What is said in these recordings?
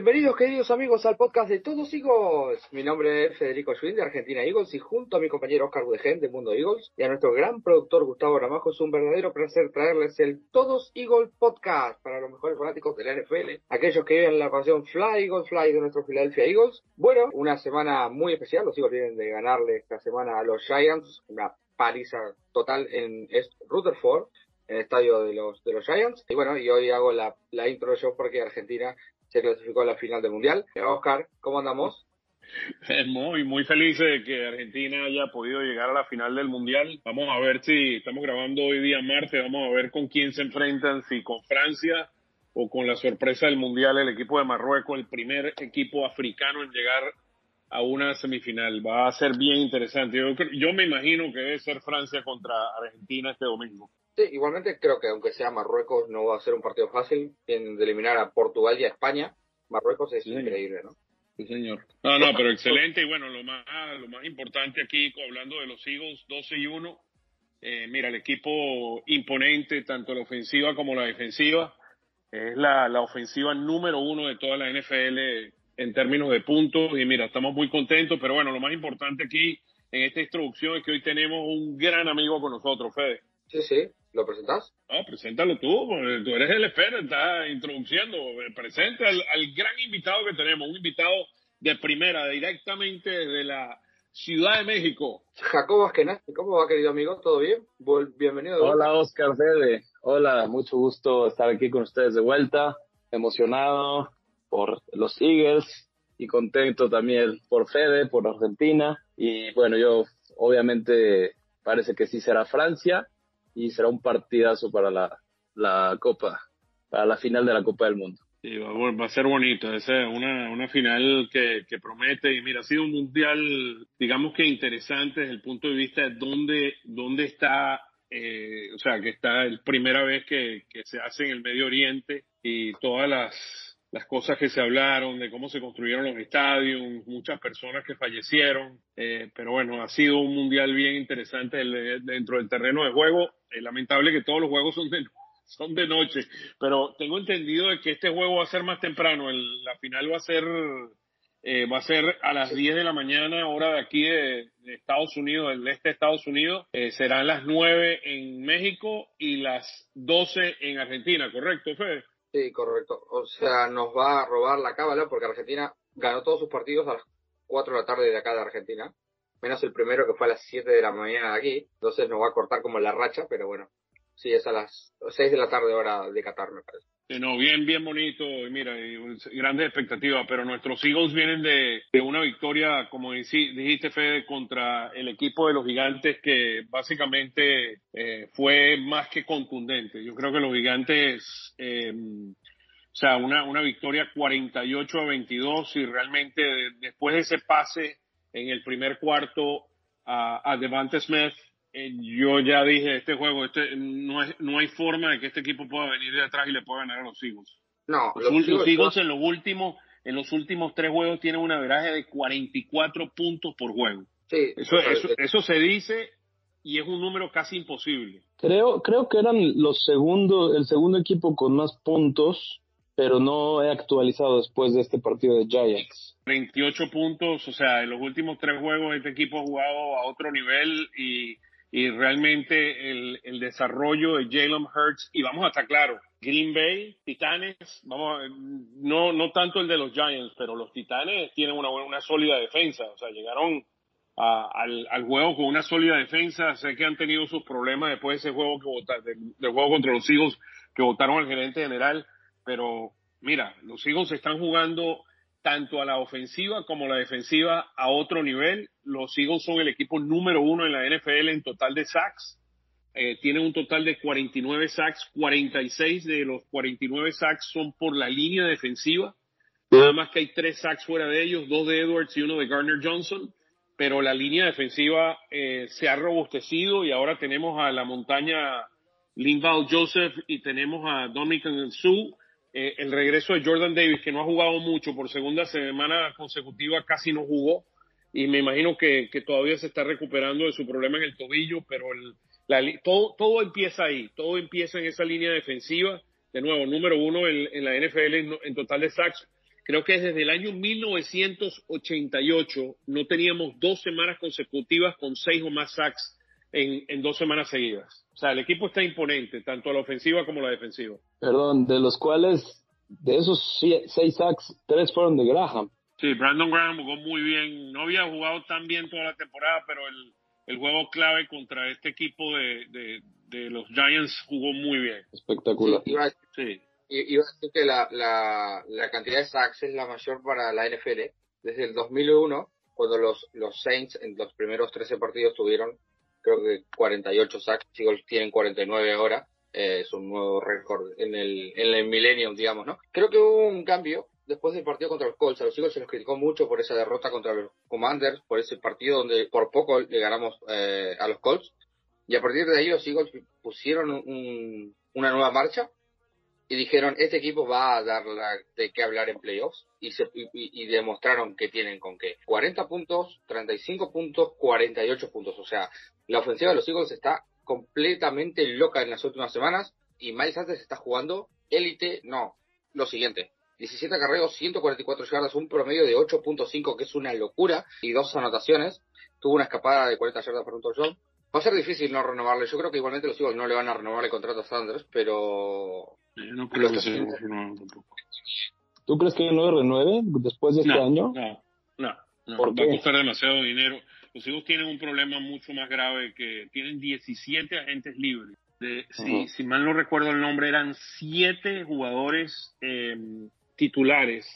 Bienvenidos queridos amigos al podcast de Todos Eagles. Mi nombre es Federico Schwinn de Argentina Eagles y junto a mi compañero Oscar Budegen de Mundo Eagles y a nuestro gran productor Gustavo Ramajo es un verdadero placer traerles el Todos Eagles podcast para los mejores fanáticos de la NFL, aquellos que viven la pasión Fly Eagles Fly de nuestro Philadelphia Eagles. Bueno, una semana muy especial, los Eagles vienen de ganarle esta semana a los Giants, una paliza total en Rutherford en el estadio de los de los Giants. Y bueno, y hoy hago la, la intro yo porque Argentina se clasificó a la final del Mundial. Oscar, ¿cómo andamos? Muy, muy feliz de que Argentina haya podido llegar a la final del Mundial. Vamos a ver si estamos grabando hoy día martes, vamos a ver con quién se enfrentan, si con Francia o con la sorpresa del Mundial, el equipo de Marruecos, el primer equipo africano en llegar a una semifinal. Va a ser bien interesante. Yo, yo me imagino que debe ser Francia contra Argentina este domingo. Sí, igualmente creo que aunque sea Marruecos no va a ser un partido fácil en de eliminar a Portugal y a España. Marruecos es increíble, ¿no? Sí, señor. No, no, pero excelente y bueno, lo más, lo más importante aquí, hablando de los Eagles, 12 y 1, eh, mira, el equipo imponente, tanto la ofensiva como la defensiva, es la, la ofensiva número uno de toda la NFL en términos de puntos y mira, estamos muy contentos, pero bueno, lo más importante aquí en esta introducción es que hoy tenemos un gran amigo con nosotros, Fede. Sí, sí, ¿lo presentás? Ah, preséntalo tú, tú eres el experto, está introduciendo, presenta al, gran invitado que tenemos, un invitado de primera, directamente desde la Ciudad de México. Jacobo Askenazi, ¿cómo va querido amigo? ¿Todo bien? Bienvenido. Hola Oscar Fede, hola, mucho gusto estar aquí con ustedes de vuelta, emocionado por los Eagles y contento también por Fede, por Argentina y bueno, yo obviamente parece que sí será Francia y será un partidazo para la, la Copa, para la final de la Copa del Mundo. Sí, va, a ser bonito, es una, una final que, que, promete y mira, ha sido un mundial, digamos que interesante desde el punto de vista de dónde, dónde está, eh, o sea, que está la primera vez que, que se hace en el Medio Oriente y todas las, las cosas que se hablaron, de cómo se construyeron los estadios, muchas personas que fallecieron, eh, pero bueno, ha sido un mundial bien interesante dentro del terreno de juego. Es lamentable que todos los juegos son de, son de noche, pero tengo entendido de que este juego va a ser más temprano, la final va a ser eh, va a ser a las 10 de la mañana, hora de aquí de, Estados Unidos, del este de Estados Unidos. Eh, serán las 9 en México y las 12 en Argentina, ¿correcto, Fede? Sí, correcto. O sea, nos va a robar la cábala porque Argentina ganó todos sus partidos a las 4 de la tarde de acá de Argentina. Menos el primero que fue a las 7 de la mañana de aquí. Entonces nos va a cortar como la racha, pero bueno. Sí, es a las 6 de la tarde hora de Qatar, me parece. No, bien, bien bonito, y mira, grandes expectativas, pero nuestros Eagles vienen de, de una victoria, como dijiste, Fede, contra el equipo de los gigantes, que básicamente eh, fue más que contundente. Yo creo que los gigantes, eh, o sea, una, una victoria 48 a 22, y realmente después de ese pase en el primer cuarto a, a Devante Smith, eh, yo ya dije, este juego, este, no, es, no hay forma de que este equipo pueda venir de atrás y le pueda ganar a los Eagles. No, los, Eagles, en los últimos, en los últimos tres juegos tienen una veraje de 44 puntos por juego. Sí, eso, eso, eso se dice y es un número casi imposible. Creo, creo que eran los segundos, el segundo equipo con más puntos, pero no he actualizado después de este partido de Giants. 28 puntos, o sea, en los últimos tres juegos este equipo ha jugado a otro nivel y y realmente el, el desarrollo de Jalen Hurts, y vamos a estar claros, Green Bay, Titanes, vamos, no, no tanto el de los Giants, pero los Titanes tienen una, una sólida defensa, o sea, llegaron al, al, juego con una sólida defensa, sé que han tenido sus problemas después de ese juego que votaron, del, juego contra los Eagles que votaron al gerente general, pero mira, los Eagles están jugando tanto a la ofensiva como a la defensiva a otro nivel. Los Eagles son el equipo número uno en la NFL en total de sacks. Eh, tienen un total de 49 sacks, 46 de los 49 sacks son por la línea defensiva. Nada más que hay tres sacks fuera de ellos, dos de Edwards y uno de Garner Johnson. Pero la línea defensiva eh, se ha robustecido y ahora tenemos a la montaña Linval Joseph y tenemos a Dominican Sue eh, el regreso de Jordan Davis, que no ha jugado mucho, por segunda semana consecutiva casi no jugó, y me imagino que, todavía se está recuperando de su problema en el tobillo, pero todo, todo empieza ahí, todo empieza en esa línea defensiva. De nuevo, número uno en, la NFL en, en, total de sacks. Creo que desde el año 1988 no teníamos dos semanas consecutivas con seis o más sacks en, en dos semanas seguidas. O sea, el equipo está imponente, tanto la ofensiva como la defensiva. Perdón, de los cuales, de esos seis sacks, tres fueron de Graham. Sí, Brandon Graham jugó muy bien. No había jugado tan bien toda la temporada, pero el, el juego clave contra este equipo de, de, de, los Giants jugó muy bien. Espectacular. Sí, iba, a, sí. iba a decir que la, la, la cantidad de sacks es la mayor para la NFL. Desde el 2001, cuando los, los Saints en los primeros 13 partidos tuvieron creo que 48 sacks, tienen 49 ahora, eh, es un nuevo récord en el, en el Millennium, digamos, ¿no? Creo que hubo un cambio después del partido contra los Colts. A los Eagles se los criticó mucho por esa derrota contra los Commanders, por ese partido donde por poco le ganamos eh, a los Colts. Y a partir de ahí los Eagles pusieron un, una nueva marcha y dijeron, este equipo va a dar de qué hablar en playoffs y, se, y, demostraron que tienen con qué. 40 puntos, 35 puntos, 48 puntos. O sea, la ofensiva de los Eagles está completamente loca en las últimas semanas y Miles Sanders está jugando élite, no, lo siguiente. 17 carreos, 144 yardas, un promedio de 8.5 que es una locura y dos anotaciones. Tuvo una escapada de 40 yardas por un touchdown. Va a ser difícil no renovarle. Yo creo que igualmente los Eagles no le van a renovar el contrato a Sanders, pero no creo que sea ¿Tú crees que no renueve después de este año? No, no, no. Va a costar demasiado dinero. Los hijos tienen un problema mucho más grave que tienen 17 agentes libres. De, si, si, mal no recuerdo el nombre, eran 7 jugadores eh, titulares.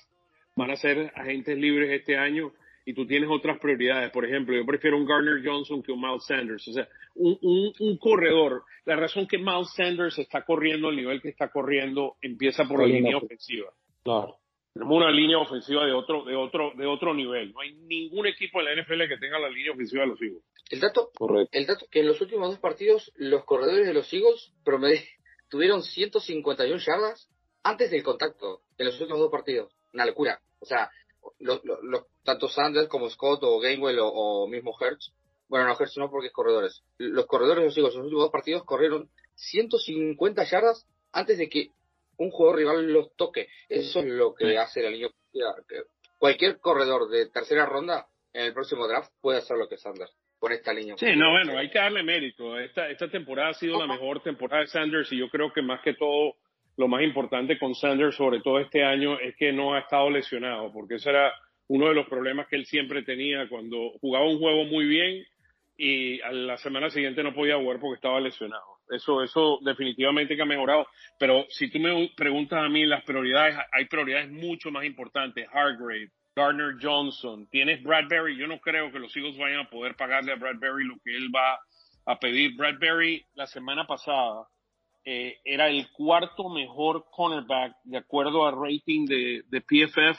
Van a ser agentes libres este año y tú tienes otras prioridades. Por ejemplo, yo prefiero un Garner Johnson que un Miles Sanders. O sea, un, un, un corredor. La razón que Miles Sanders está corriendo al nivel que está corriendo empieza por la, línea ofensiva. Claro. Tenemos una línea ofensiva de otro, de otro, de otro nivel. No hay ningún equipo en la NFL que tenga la línea ofensiva de los Eagles. El dato, el dato que en los últimos dos partidos los corredores de los Eagles tuvieron 151 yardas antes del contacto en los últimos dos partidos. Una locura. O sea, los, tanto Sanders como Scott o Gainwell o, mismo Hertz, bueno, no Hertz no porque es corredores, los corredores, los los últimos dos partidos corrieron 150 yardas antes de que un jugador rival los toque. Eso es lo que hace la línea. Cualquier corredor de tercera ronda en el próximo draft puede hacer lo que Sanders con esta línea. Sí, no, bueno, hay que darle mérito. Esta, esta temporada ha sido la mejor temporada de Sanders y yo creo que más que todo lo más importante con Sanders, sobre todo este año, es que no ha estado lesionado, porque ese era uno de los problemas que él siempre tenía cuando jugaba un juego muy bien y a la semana siguiente no podía jugar porque estaba lesionado. Eso, eso definitivamente que ha mejorado. Pero si tú me preguntas a mí las prioridades, hay prioridades mucho más importantes. Hargrave, Gardner Johnson, tienes Bradbury. Yo no creo que los Eagles vayan a poder pagarle a Bradbury lo que él va a pedir. Bradbury la semana pasada eh, era el cuarto mejor cornerback de acuerdo a rating de, de, PFF.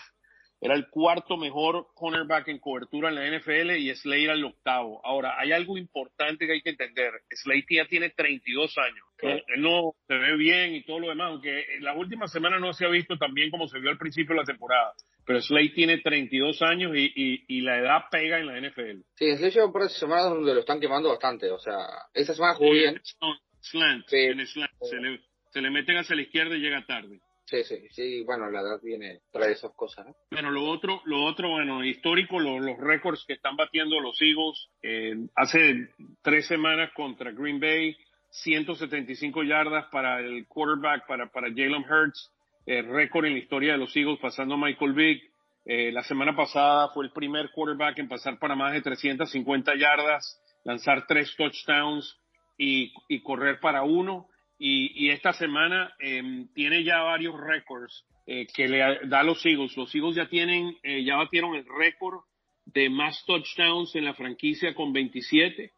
Era el cuarto mejor cornerback en cobertura en la NFL y Slade era el octavo. Ahora, hay algo importante que hay que entender. Slade ya tiene 32 años. Él, no se ve bien y todo lo demás, aunque en las últimas semanas no se ha visto tan bien como se vio al principio de la temporada. Pero Slade tiene 32 años y, y, y la edad pega en la NFL. Sí, Slade lleva un par de semanas donde lo están quemando bastante. O sea, esta semana jugó bien slant, en slant. Se, le, se le meten hacia la izquierda y llega tarde. Sí, sí, sí, bueno, la edad viene, trae esas cosas, ¿no? Bueno, lo otro, lo otro, bueno, histórico, los récords que están batiendo los Eagles, eh, hace tres semanas contra Green Bay, 175 yardas para el quarterback, para, para Jalen Hurts, eh, récord en la historia de los Eagles, pasando a Michael Vick. Eh, la semana pasada fue el primer quarterback en pasar para más de 350 yardas, lanzar tres touchdowns, y, y correr para uno. Y, esta semana eh, tiene ya varios récords eh, que le da a los Eagles. Los Eagles ya tienen, eh, ya batieron el récord de más touchdowns en la franquicia con 27.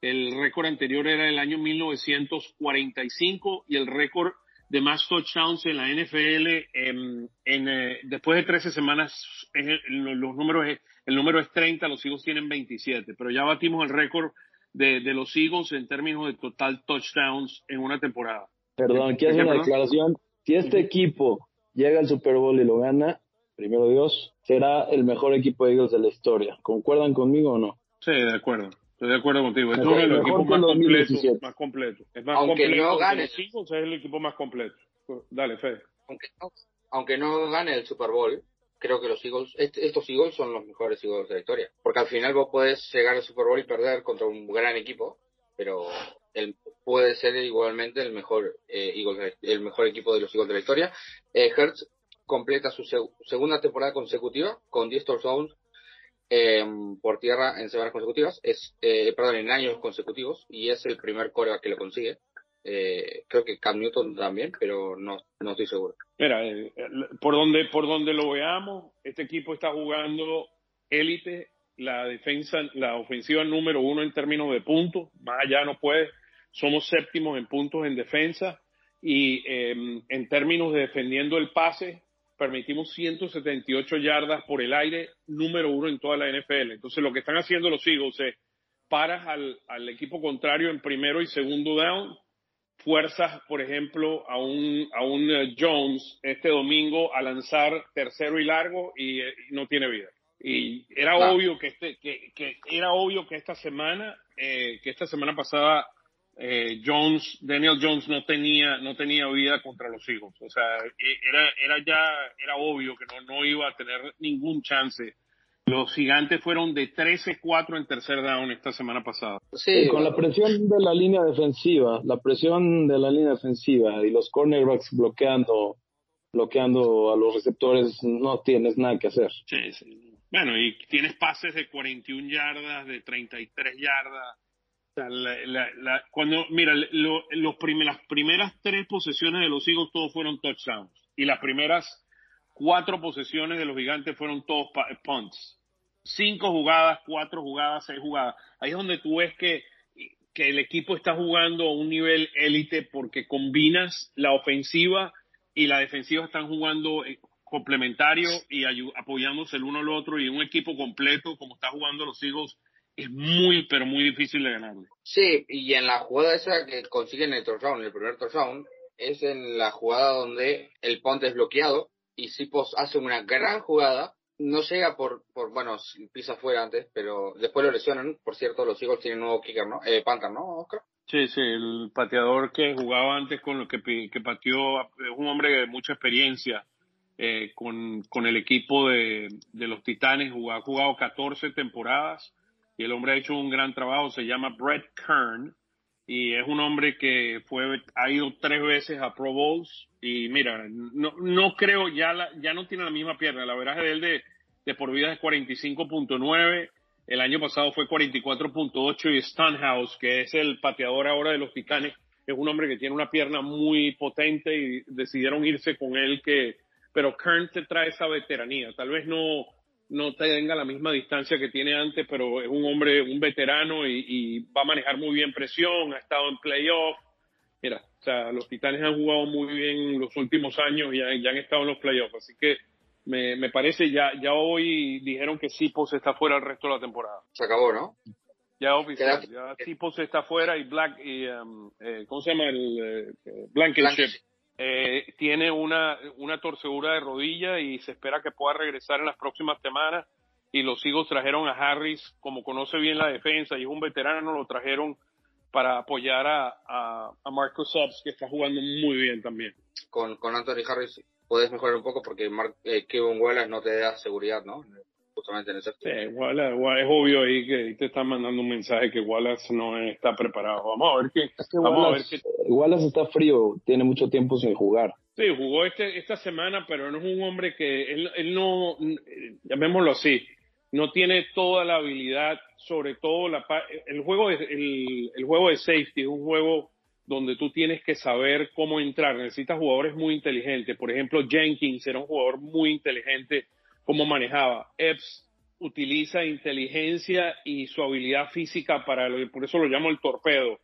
El récord anterior era el año 1945 y el récord de más touchdowns en la NFL en, en después de 13 semanas los números el número es 30, los Eagles tienen 27, pero ya batimos el récord de, de los Eagles en términos de total touchdowns en una temporada. Perdón, quiero hacer una declaración. Si este equipo llega al Super Bowl y lo gana, primero Dios, será el mejor equipo de Eagles de la historia. ¿Concuerdan conmigo o no? Sí, de acuerdo. Estoy de acuerdo contigo. Es uno de los equipos más completos, más completo. Es más Aunque completo no gane. los Eagles, es el equipo más completo. Dale, Fede. Aunque aunque no gane el Super Bowl, creo que los Eagles, est- estos Eagles son los mejores Eagles de la historia. Porque al final vos podés llegar al Super Bowl y perder contra un gran equipo, pero el, puede ser igualmente el mejor eh, Eagles el mejor equipo de los Eagles de la historia. Eh, Hertz completa su seg- segunda temporada consecutiva con 10 touchdowns eh, por tierra en semanas consecutivas, es eh, perdón, en años consecutivos y es el primer coreback que lo consigue. Eh, creo que Cam Newton también, pero no, no estoy seguro. Mira, eh, por donde por donde lo veamos, este equipo está jugando élite, la defensa, la ofensiva número uno en términos de puntos, más allá no puede. Somos séptimos en puntos en defensa y eh, en términos de defendiendo el pase, permitimos 178 yardas por el aire, número uno en toda la NFL. Entonces, lo que están haciendo los Eagles es paras al, al equipo contrario en primero y segundo down, fuerzas, por ejemplo, a un, a un eh, Jones este domingo a lanzar tercero y largo y, eh, y no tiene vida. Y era Claro. obvio que este, que, que era obvio que esta semana, eh, que esta semana pasada eh, Jones, Daniel Jones no tenía, no tenía vida contra los Eagles. O sea, e- era, era ya, era obvio que no, no iba a tener ningún chance. Los gigantes fueron de 13-4 en tercer down esta semana pasada. Sí, Y con la presión de la línea defensiva, la presión de la línea defensiva y los cornerbacks bloqueando, bloqueando a los receptores, no tienes nada que hacer. Sí, sí. Bueno, y tienes pases de 41 yardas, de 33 yardas. O sea, la- la- la- cuando, mira, lo- los prim- las primeras tres posesiones de los Eagles todos fueron touchdowns. Y las primeras cuatro posesiones de los gigantes fueron todos pa- punts. Cinco jugadas, cuatro jugadas, seis jugadas. Ahí es donde tú ves que, que el equipo está jugando a un nivel élite porque combinas la ofensiva y la defensiva están jugando eh, complementario y apoyándose el uno al otro y un equipo completo como está jugando los Eagles es muy pero muy difícil de ganarle. Sí, y en la jugada esa que consiguen el touchdown, el primer touchdown, es en la jugada donde el punt es bloqueado y Sipos hace una gran jugada. No llega por, por bueno, pisa fuera antes, pero después lo lesionan. Por cierto, los Eagles tienen nuevo kicker, ¿no? Eh, Panther, ¿no, Oscar? Sí, sí, el pateador que jugaba antes con lo que, que pateó es un hombre de mucha experiencia eh, con, con el equipo de, de los Titanes, ha jugado 14 temporadas y el hombre ha hecho un gran trabajo, se llama Brett Kern y es un hombre que fue ha ido tres veces a Pro Bowls y mira, no, no creo, ya, la- ya no tiene la misma pierna, la veraje de él de, de por vida es 45.9 el año pasado fue 44.8 y Stanhouse, que es el pateador ahora de los Titanes, es un hombre que tiene una pierna muy potente y decidieron irse con él que, pero Kern te trae esa veteranía. Tal vez no, no tenga la misma distancia que tiene antes, pero es un hombre, un veterano y, y va a manejar muy bien presión, ha estado en playoff. Mira, o sea, los Titanes han jugado muy bien los últimos años y ya, ya han estado en los playoffs, así que me, me parece ya, ya hoy dijeron que Sipos está fuera el resto de la temporada. Se acabó, ¿no? Ya oficial, ya Sipos está fuera y Black y um, eh, ¿cómo se llama el eh, eh, Blankenship? Blankenship. Eh, tiene una, una torcedura de rodilla y se espera que pueda regresar en las próximas semanas. Y los Eagles trajeron a Harris, como conoce bien la defensa y es un veterano, lo trajeron para apoyar a, a, a Marcus Subs, que está jugando muy bien también. Con, con Anthony Harris puedes mejorar un poco porque Mark, eh, Kevin Wallace no te da seguridad, ¿no? Justamente en ese Sí, Wallace- Wallace- es obvio ahí que ahí te están mandando un mensaje que Wallace no está preparado. Vamos a ver qué, Es que vamos a ver Wallace, qué, Wallace está frío, tiene mucho tiempo sin jugar. Sí, jugó este, esta semana, pero no es un hombre que, él, él no, eh, llamémoslo así, no tiene toda la habilidad, sobre todo la, pa- el juego de, el, el juego de safety es un juego donde tú tienes que saber cómo entrar, necesitas jugadores muy inteligentes, por ejemplo Jenkins era un jugador muy inteligente, cómo manejaba, Epps utiliza inteligencia y su habilidad física para, lo- por eso lo llamo el torpedo,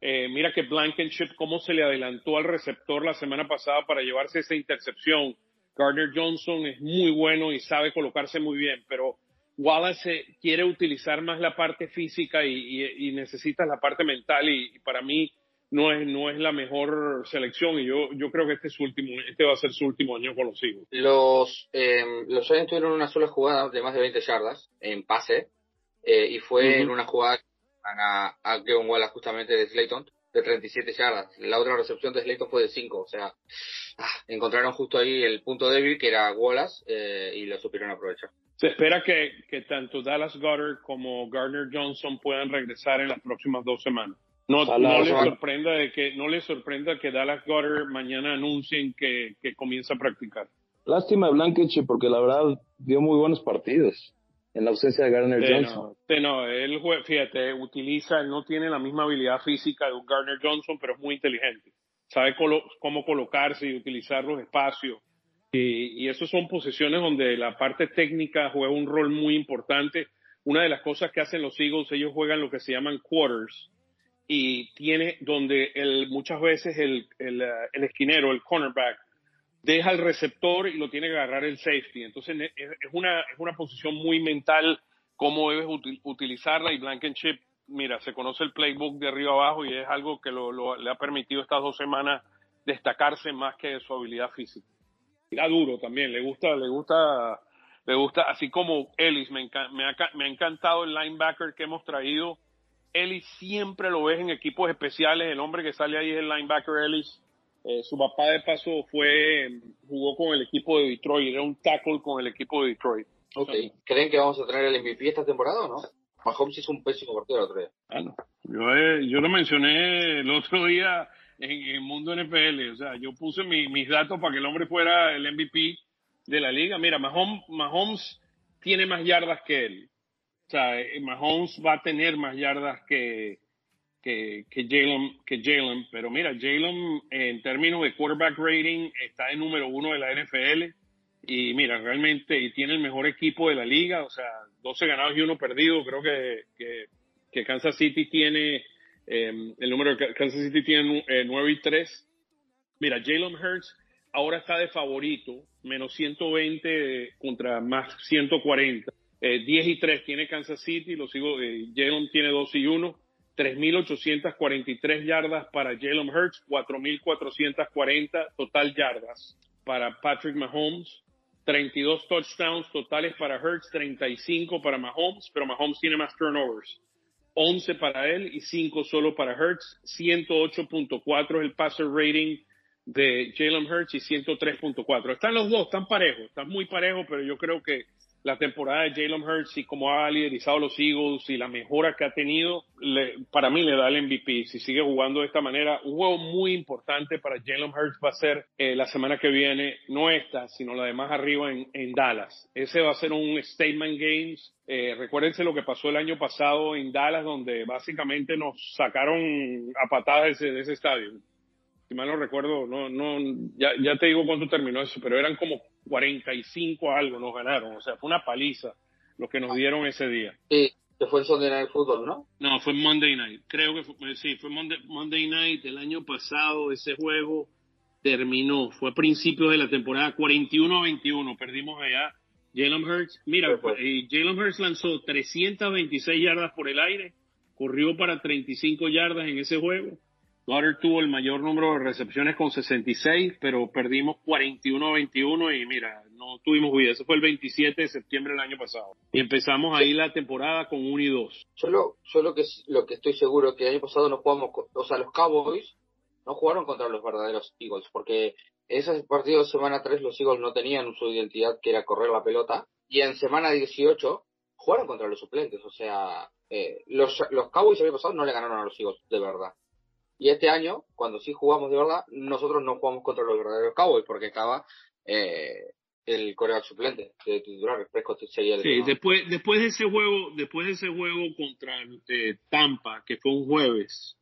eh, mira que Blankenship, cómo se le adelantó al receptor la semana pasada para llevarse esa intercepción. Gardner Johnson es muy bueno y sabe colocarse muy bien, pero Wallace quiere utilizar más la parte física y, y- necesita la parte mental y para mí no es, no es la mejor selección y yo, yo creo que este, es su último, este va a ser su último año con los Eagles. Los, eh, los Giants tuvieron una sola jugada de más de 20 yardas en pase eh, y fue en una jugada a, a Kevin Wallace justamente de Slayton de 37 yardas. La otra recepción de Slayton fue de 5, o sea, ah, encontraron justo ahí el punto débil que era Wallace eh, y lo supieron aprovechar. Se espera que, que tanto Dallas Goddard como Gardner Johnson puedan regresar en las próximas dos semanas. No, no les sorprenda de que no les sorprenda que Dallas Goddard mañana anuncien que, que comienza a practicar. Lástima de Blankenship porque la verdad dio muy buenos partidos en la ausencia de Gardner Johnson. No, no, él, fíjate, utiliza, no tiene la misma habilidad física de Gardner Johnson, pero es muy inteligente. Sabe cómo colocarse y utilizar los espacios. Y, y eso son posiciones donde la parte técnica juega un rol muy importante. Una de las cosas que hacen los Eagles, ellos juegan lo que se llaman quarters. Y tiene donde el, muchas veces el, el, el esquinero, el cornerback, deja el receptor y lo tiene que agarrar el safety. Entonces es una, es una posición muy mental cómo debes utilizarla y Blankenship, mira, se conoce el playbook de arriba abajo y es algo que lo, le ha permitido estas dos semanas destacarse más que su habilidad física. Era duro también, le gusta, le gusta, le gusta, así como Ellis, me, me, ha, me ha encantado el linebacker que hemos traído. Ellis siempre lo ves en equipos especiales, el hombre que sale ahí es el linebacker Ellis eh, su papá de paso fue, jugó con el equipo de Detroit, era un tackle con el equipo de Detroit. Okay. ¿Creen que vamos a tener el MVP esta temporada o no? Mahomes hizo un pésimo partido el otro día. Ah, no. Yo, eh, yo lo mencioné el otro día en el mundo NFL. O sea, yo puse mis datos para que el hombre fuera el MVP de la liga. Mira, Mahomes, Mahomes tiene más yardas que él. Sea, eh, Mahomes va a tener más yardas que, que, que Jalen, que Jalen, pero mira, Jalen en términos de quarterback rating está en número uno de la NFL y mira, realmente y tiene el mejor equipo de la liga, o sea, 12 ganados y uno perdido, creo que, que, Kansas City tiene, em, el número de Kansas City tiene 9 eh, y 3. Mira, Jalen Hurts ahora está de favorito, menos 120 contra más 140. Eh, 10 y 3 tiene Kansas City, lo sigo, eh, Jalen tiene 2 y 1. 3.843 yardas para Jalen Hurts, 4.440 total yardas para Patrick Mahomes, 32 touchdowns totales para Hurts, 35 para Mahomes, pero Mahomes tiene más turnovers. 11 para él y 5 solo para Hurts, 108.4 es el passer rating de Jalen Hurts y 103.4. Están los dos, están parejos, están muy parejos, pero yo creo que la temporada de Jalen Hurts y cómo ha liderizado los Eagles y la mejora que ha tenido, para mí le da el MVP. Si sigue jugando de esta manera, un juego muy importante para Jalen Hurts va a ser eh, la semana que viene, no esta, sino la de más arriba en, Dallas. Ese va a ser un statement games. Eh, recuérdense lo que pasó el año pasado en Dallas, donde básicamente nos sacaron a patadas de ese, estadio. Si mal no recuerdo, no, no, ya, ya te digo cuánto terminó eso, pero eran como 45 algo nos ganaron. O sea, fue una paliza lo que nos dieron ese día. Sí, que fue el Sunday Night Football, ¿no? No, fue Monday Night. Creo que fue, sí, fue Monday, Monday Night el año pasado. Ese juego terminó, fue a principios de la temporada 41-21. Perdimos allá. Jalen Hurts, mira, eh, Jalen Hurts lanzó 326 yardas por el aire, corrió para 35 yardas en ese juego Goddard tuvo el mayor número de recepciones con 66, pero perdimos 41-21 y mira, no tuvimos vida. Eso fue el 27 de septiembre del año pasado. Y empezamos ahí la temporada con 1 y 2. Solo, lo, que, lo que estoy seguro que el año pasado no jugamos, o sea, los Cowboys no jugaron contra los verdaderos Eagles, porque en ese partido de semana 3 los Eagles no tenían su identidad que era correr la pelota, y en semana 18 jugaron contra los suplentes, o sea, eh, los, los Cowboys el año pasado no le ganaron a los Eagles, de verdad. Y este año, cuando sí jugamos de verdad, nosotros no jugamos contra los verdaderos Cowboys porque estaba eh, el coreback suplente de titular. Sería sí, después, después de ese juego, después de ese juego contra eh, Tampa, que fue un jueves,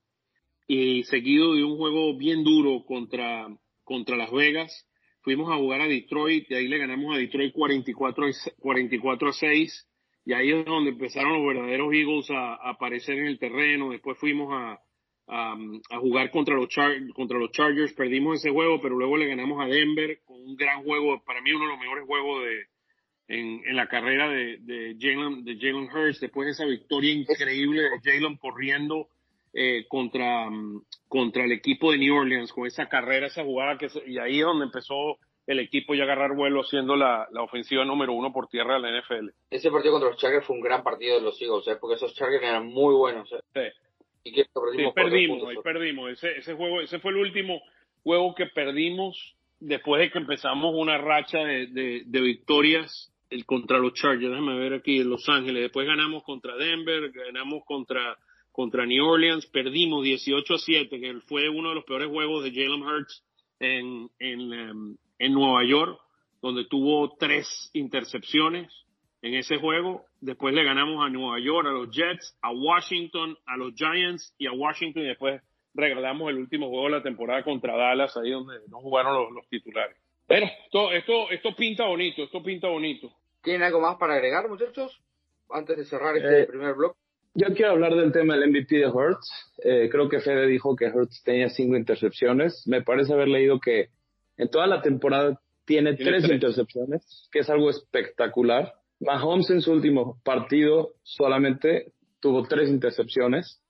y seguido de un juego bien duro contra, contra Las Vegas, fuimos a jugar a Detroit y ahí le ganamos a Detroit 44, 44 a 6 y ahí es donde empezaron los verdaderos Eagles a aparecer en el terreno. Después fuimos a, a jugar contra los, contra los Chargers. Perdimos ese juego, pero luego le ganamos a Denver con un gran juego, para mí uno de los mejores juegos de, en, en la carrera de, de Jalen de Jalen Hurts. Después de esa victoria increíble de Jalen corriendo eh, contra, mm, contra el equipo de New Orleans, con esa carrera, esa jugada, que y ahí es donde empezó el equipo ya agarrar vuelo siendo la, la, ofensiva número uno por tierra de la NFL. Ese partido contra los Chargers fue un gran partido de los Eagles, ¿eh? porque esos Chargers eran muy buenos. ¿eh? Sí. Y que perdimos, sí, perdimos, ahí perdimos. Ese, ese juego, ese fue el último juego que perdimos después de que empezamos una racha de, de, de victorias el, contra los Chargers. Déjame ver aquí en Los Ángeles. Después ganamos contra Denver, ganamos contra contra New Orleans, perdimos 18 a 7, que fue uno de los peores juegos de Jalen Hurts en, en, em, en Nueva York, donde tuvo tres intercepciones en ese juego. Después le ganamos a Nueva York, a los Jets, a Washington, a los Giants y a Washington. Y después regalamos el último juego de la temporada contra Dallas, ahí donde no jugaron los, titulares. Pero esto, esto, esto pinta bonito, esto pinta bonito. ¿Tienen algo más para agregar, muchachos? Antes de cerrar este eh, primer blog. Yo quiero hablar del tema del MVP de Hurts. Eh, creo que Fede dijo que Hurts tenía cinco intercepciones. Me parece haber leído que en toda la temporada tiene, tres, intercepciones, que es algo espectacular. Mahomes en su último partido solamente tuvo tres intercepciones.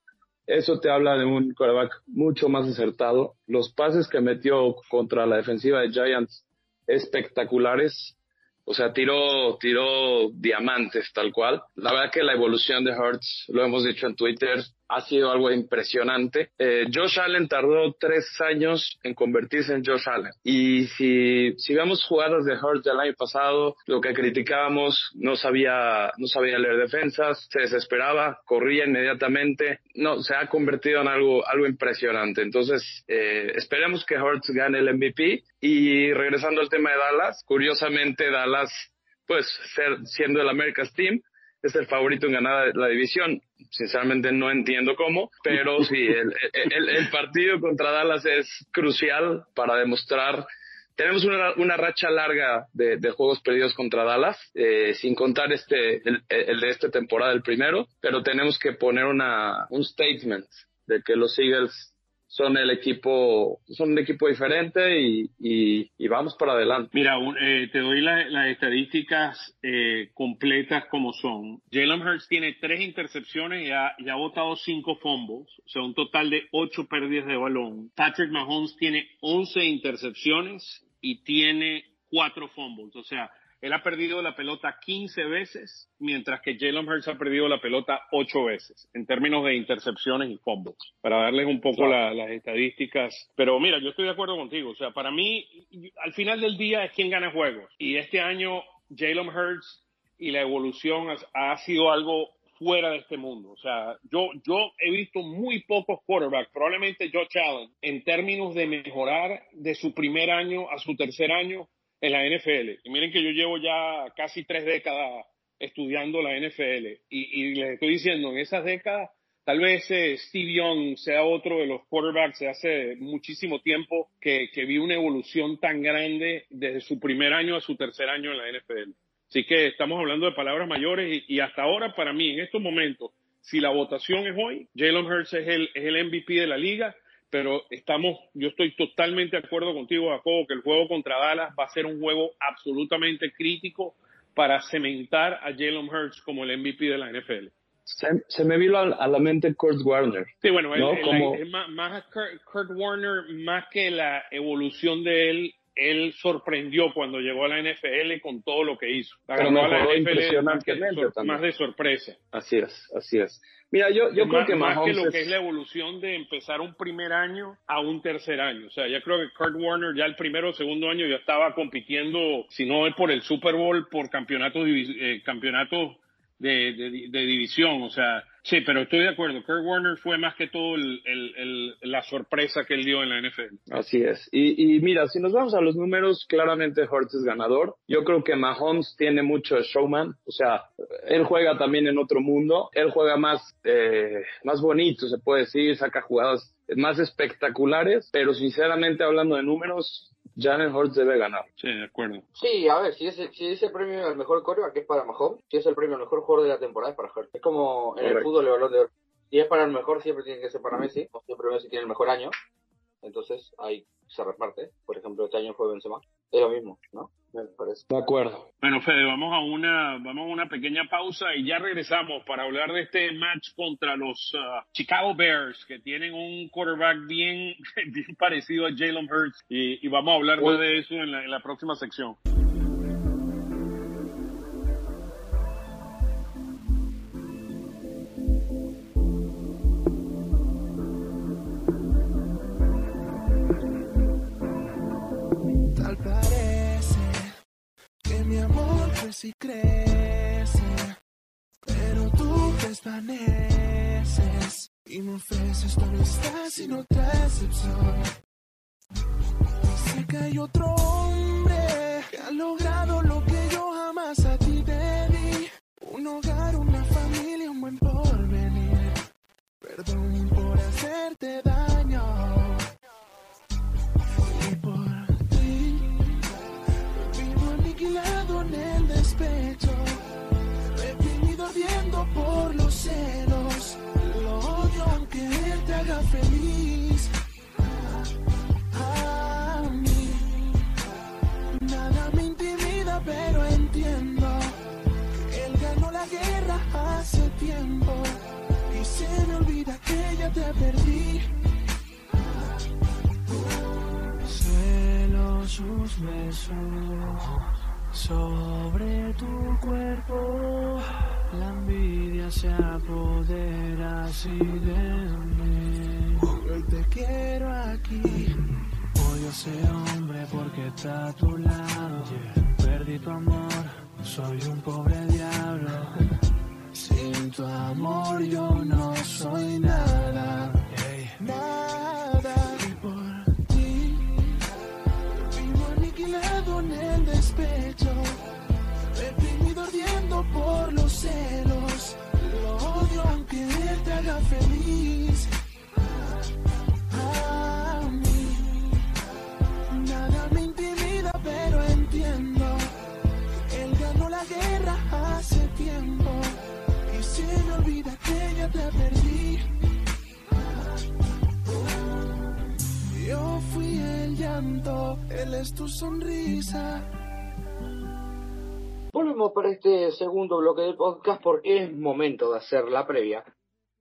Eso te habla de un quarterback mucho más acertado. Los pases que metió contra la defensiva de Giants espectaculares. O sea, tiró, tiró diamantes tal cual. La verdad que la evolución de Hurts, lo hemos dicho en Twitter, ha sido algo impresionante. Eh, Josh Allen tardó tres años en convertirse en Josh Allen. Y si, si vemos jugadas de Hurts del año pasado, lo que criticábamos, no sabía, no sabía leer defensas, se desesperaba, corría inmediatamente. No, se ha convertido en algo, algo impresionante. Entonces, eh, esperemos que Hurts gane el MVP. Y regresando al tema de Dallas, curiosamente Dallas, pues ser, siendo el America's Team, es el favorito en ganar la división. Sinceramente no entiendo cómo, pero sí, el, el, partido contra Dallas es crucial para demostrar tenemos una, una, racha larga de, de, juegos perdidos contra Dallas, eh, sin contar este, el, el, de esta temporada, el primero, pero tenemos que poner una, un statement de que los Eagles son el equipo, son un equipo diferente y, y, vamos para adelante. Mira, eh, te doy las estadísticas eh, completas como son. Jalen Hurts tiene tres intercepciones y ha, y ha botado cinco fumbles, o sea, un total de ocho pérdidas de balón. Patrick Mahomes tiene once intercepciones y tiene cuatro fumbles, o sea, él ha perdido la pelota 15 veces, mientras que Jalen Hurts ha perdido la pelota 8 veces, en términos de intercepciones y fumbles, para darles un poco las estadísticas. Pero mira, yo estoy de acuerdo contigo. O sea, para mí, al final del día es quien gana juegos. Y este año, Jalen Hurts y la evolución ha, sido algo fuera de este mundo. O sea, yo, yo he visto muy pocos quarterbacks, probablemente Josh Allen, en términos de mejorar de su primer año a su tercer año en la NFL. Y miren que yo llevo ya casi tres décadas estudiando la NFL y, y les estoy diciendo, en esas décadas, tal vez eh, Steve Young sea otro de los quarterbacks de hace muchísimo tiempo que, que vi una evolución tan grande desde su primer año a su tercer año en la NFL. Así que estamos hablando de palabras mayores y, y hasta ahora para mí, en estos momentos, si la votación es hoy, Jalen Hurts es el, es el MVP de la liga pero estamos, yo estoy totalmente de acuerdo contigo, Jacobo, que el juego contra Dallas va a ser un juego absolutamente crítico para cementar a Jalen Hurts como el MVP de la NFL. Se, me vino a, la mente Kurt Warner. Sí, bueno, más, Kurt, Warner, más que la evolución de él, él sorprendió cuando llegó a la NFL con todo lo que hizo. Pero mejoró impresionantemente más, más de sorpresa. Así es, así es. Mira, yo, yo creo que más que lo que es la evolución de empezar un primer año a un tercer año. O sea, ya creo que Kurt Warner ya el primero o segundo año ya estaba compitiendo, si no es por el Super Bowl, por campeonatos, eh, campeonatos de, de, división. O sea, sí, pero estoy de acuerdo. Kurt Warner fue más que todo el, el, la sorpresa que él dio en la NFL. Así es. Y, y mira, si nos vamos a los números, claramente Hurts es ganador. Yo creo que Mahomes tiene mucho showman. O sea, él juega también en otro mundo. Él juega más, eh, más bonito, se puede decir, saca jugadas más espectaculares, pero sinceramente hablando de números, Jalen Hurts debe ganar. Sí, de acuerdo. Sí, a ver, si ese, si ese premio al mejor coreback es para Mahomes, si es el premio al mejor jugador de la temporada es para Hurts. Es como en el fútbol el balón de oro. Si es para el mejor, siempre tiene que ser para Messi, o siempre Messi tiene el mejor año. Entonces ahí se reparte. Por ejemplo, este año fue Benzema. Es lo mismo, ¿no? Me parece. De acuerdo. Bueno, Fede, vamos a una, vamos a una pequeña pausa y ya regresamos para hablar de este match contra los uh, Chicago Bears, que tienen un quarterback bien, bien parecido a Jalen Hurts, y, y, vamos a hablar más de eso en la, en la próxima sección. Amor crece y crece, pero tú desvaneces y me ofreces tu amistad sin otra excepción. Sé que hay otro hombre que ha logrado lo que yo jamás a ti te. Un hogar, una familia, un buen porvenir. Perdón por hacerte daño. Y se me olvida que ya te perdí. Celo sus besos sobre tu cuerpo. La envidia se apodera así de mí. Hoy te quiero aquí. Odio a ese hombre porque está a tu lado. Perdí tu amor, soy un pobre diablo. Sin tu amor yo no soy nada. Ya te perdí. Yo fui el llanto, él es tu sonrisa. Volvemos para este segundo bloque del podcast porque es momento de hacer la previa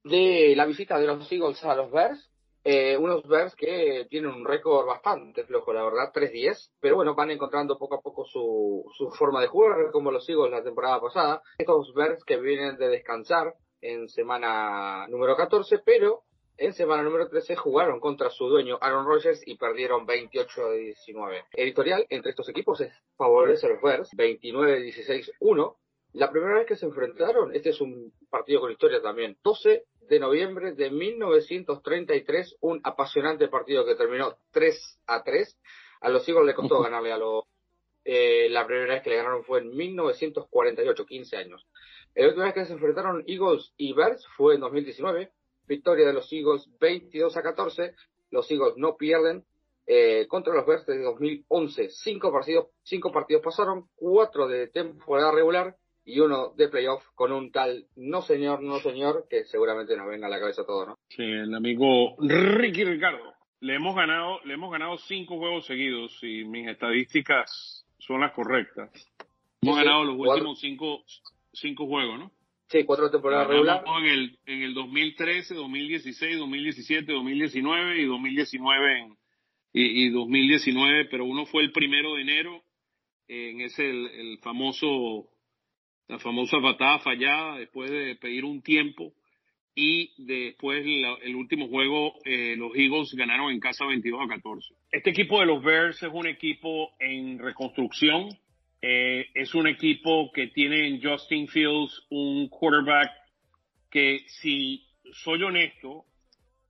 de la visita de los Eagles a los Bears. Eh, unos Bears que tienen un récord bastante flojo, la verdad, 3-10, pero bueno, van encontrando poco a poco su, su forma de jugar, como los Eagles la temporada pasada. Estos Bears que vienen de descansar en semana número 14, pero en semana número 13 jugaron contra su dueño Aaron Rodgers y perdieron 28 a 19. El editorial entre estos equipos es favorece a los Bears, 29-16-1. La primera vez que se enfrentaron, este es un partido con historia también, 12 de noviembre de 1933, un apasionante partido que terminó 3 a 3. A los Eagles le costó ganarle a los... Eh, la primera vez que le ganaron fue en 1948, 15 años. La última vez que se enfrentaron Eagles y Bears fue en 2019, victoria de los Eagles 22 a 14. Los Eagles no pierden eh, contra los Bears desde 2011. Cinco partidos, cinco partidos pasaron, cuatro de temporada regular y uno de playoff con un tal no señor, no señor, que seguramente nos venga a la cabeza todo, ¿no? Sí, el amigo Ricky Ricardo. Le hemos ganado, le hemos ganado cinco juegos seguidos y mis estadísticas son las correctas. Hemos Sí, sí, ganado los cuatro. últimos cinco, cinco juegos, ¿no? Sí, cuatro temporadas regular. Ganamos en el, en el 2013, 2016, 2017, 2019 y 2019 en, y, y 2019, pero uno fue el primero de enero, en ese el, el famoso, la famosa patada fallada después de pedir un tiempo y después la- el último juego eh, los Eagles ganaron en casa 22 a 14. Este equipo de los Bears es un equipo en reconstrucción, eh, es un equipo que tiene en Justin Fields un quarterback que si soy honesto,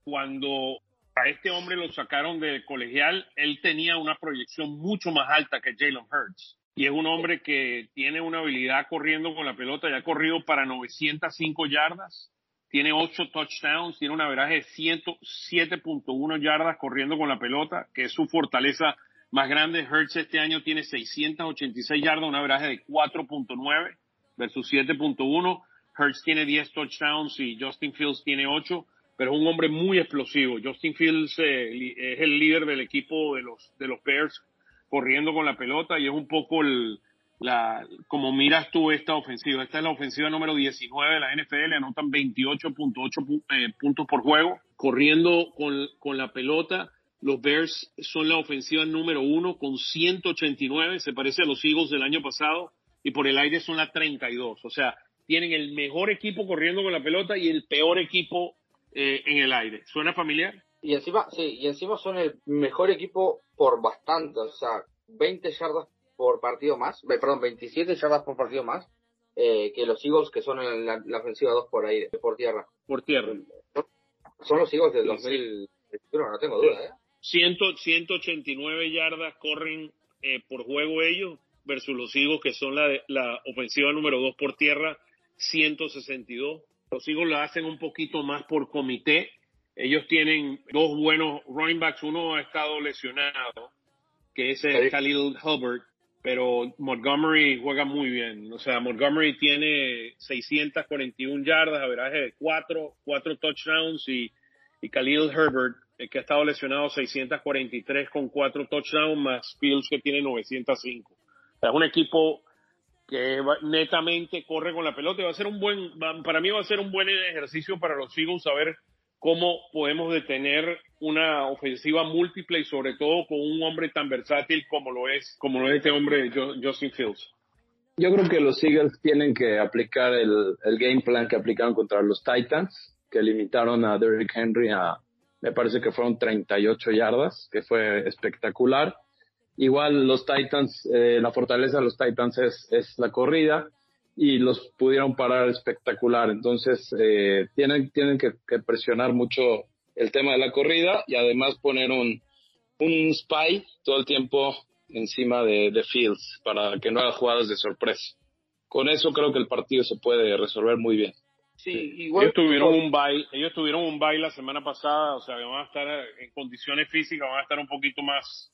cuando a este hombre lo sacaron de colegial, él tenía una proyección mucho más alta que Jalen Hurts. Y es un hombre que tiene una habilidad corriendo con la pelota, ya ha corrido para 905 yardas, tiene 8 touchdowns, tiene una veraje de 107.1 yardas corriendo con la pelota, que es su fortaleza más grande. Hurts este año tiene 686 yardas, una veraje de 4.9 versus 7.1. Hurts tiene 10 touchdowns y Justin Fields tiene 8, pero es un hombre muy explosivo. Justin Fields eh, es el líder del equipo de los, de los Bears corriendo con la pelota y es un poco el, la, como miras tú esta ofensiva. Esta es la ofensiva número 19 de la NFL, anotan 28.8 eh, puntos por juego, corriendo con, con la pelota. Los Bears son la ofensiva número uno con 189, se parece a los Eagles del año pasado, y por el aire son la 32. O sea, tienen el mejor equipo corriendo con la pelota y el peor equipo eh, en el aire. ¿Suena familiar? Y encima, sí, y encima son el mejor equipo por bastante, o sea, 20 yardas por partido más, perdón, 27 yardas por partido más eh, que los Eagles que son en la, ofensiva 2 por aire, por tierra. Por tierra. Son los Eagles del 2021, no tengo duda, ¿eh? 189 yardas corren eh, por juego ellos versus los Eagles que son la, la ofensiva número 2 por tierra, 162. Los Eagles la hacen un poquito más por comité, ellos tienen dos buenos running backs. Uno ha estado lesionado, que es el Khalil Hubbard, pero Montgomery juega muy bien. O sea, Montgomery tiene 641 yardas, averaje de 4, 4 touchdowns y, y Khalil Herbert, el que ha estado lesionado, 643 con 4 touchdowns, más Fields que tiene 905. O es un equipo que netamente corre con la pelota y va a ser un buen, para mí va a ser un buen ejercicio para los Eagles saber cómo podemos detener una ofensiva múltiple y sobre todo con un hombre tan versátil como lo es, como lo es este hombre Justin Fields. Yo creo que los Eagles tienen que aplicar el, el game plan que aplicaron contra los Titans, que limitaron a Derrick Henry a, me parece que fueron 38 yardas, que fue espectacular. Igual los Titans, eh, la fortaleza de los Titans es, es la corrida y los pudieron parar espectacular. Entonces, eh, tienen, tienen que, presionar mucho el tema de la corrida y además poner un, un spy todo el tiempo encima de, de Fields para que no haga jugadas de sorpresa. Con eso creo que el partido se puede resolver muy bien. Sí, igual ellos tuvieron un bye, ellos tuvieron un bye la semana pasada, o sea, van a estar en condiciones físicas, van a estar un poquito más,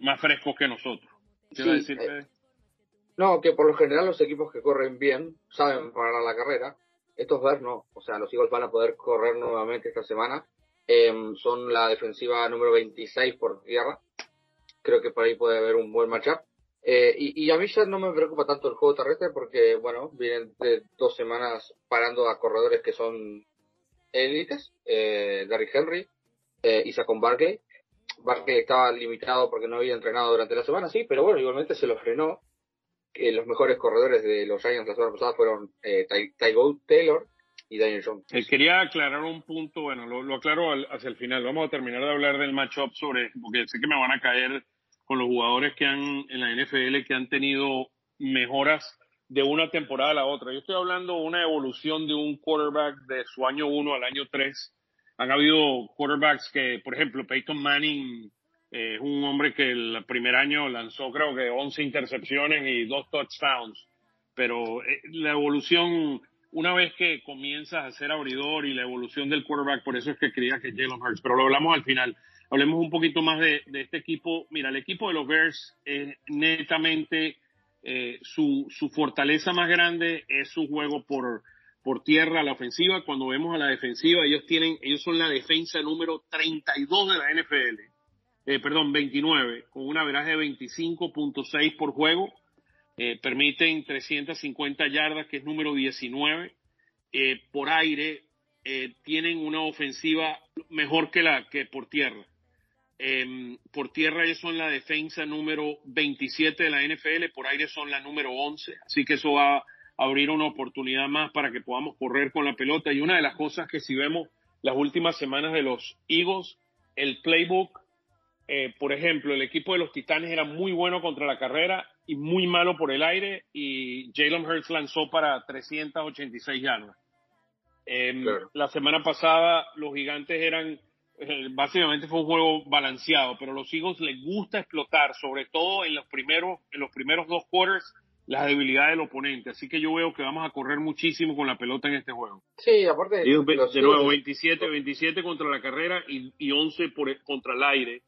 más frescos que nosotros. Sí, eh, no, que por lo general los equipos que corren bien saben parar la carrera. Estos ver no. O sea, los Eagles van a poder correr nuevamente esta semana. Em, son la defensiva número 26 por tierra. Creo que por ahí puede haber un buen matchup. Eh, y, a mí ya no me preocupa tanto el juego terrestre porque, bueno, vienen de dos semanas parando a corredores que son élites. Eh, Derrick Henry eh, y Saquon Barkley. Barkley estaba limitado porque no había entrenado durante la semana, sí, pero bueno, igualmente se lo frenó los mejores corredores de los Giants la semana pasada fueron eh, Tygo Taylor y Daniel Jones. Eh, quería aclarar un punto, bueno, lo, aclaro hacia el final. Vamos a terminar de hablar del matchup sobre, porque sé que me van a caer con los jugadores que han en la NFL que han tenido mejoras de una temporada a la otra. Yo estoy hablando de una evolución de un quarterback de su año 1 al año 3. Han habido quarterbacks que, por ejemplo, Peyton Manning es un hombre que el primer año lanzó creo que 11 intercepciones y dos touchdowns. Pero eh, la evolución, una vez que comienzas a ser abridor y la evolución del quarterback, por eso es que creía que Jalen Hurts. Pero lo hablamos al final. Hablemos un poquito más de, este equipo. Mira, el equipo de los Bears es netamente eh, su, su fortaleza más grande es su juego por, por tierra, la ofensiva. Cuando vemos a la defensiva, ellos tienen, ellos son la defensa número 32 de la NFL eh, perdón, 29, con un averaje de 25.6 por juego. Eh, permiten 350 yardas, que es número 19. Eh, por aire, tienen una ofensiva mejor que la que por tierra. Em, por tierra ellos son la defensa número 27 de la NFL, por aire son la número 11, así que eso va a abrir una oportunidad más para que podamos correr con la pelota. Y una de las cosas que si vemos las últimas semanas de los Eagles, el playbook eh, por ejemplo, el equipo de los Titanes era muy bueno contra la carrera y muy malo por el aire y Jalen Hurts lanzó para 386 yardas. Em, la semana pasada los gigantes eran, eh, básicamente fue un juego balanceado, pero los Eagles les gusta explotar, sobre todo en los primeros, en los primeros dos quarters, las debilidades del oponente. Así que yo veo que vamos a correr muchísimo con la pelota en este juego. Sí, aparte de, de nuevo 27, 27 contra la carrera y, y 11 por, contra el aire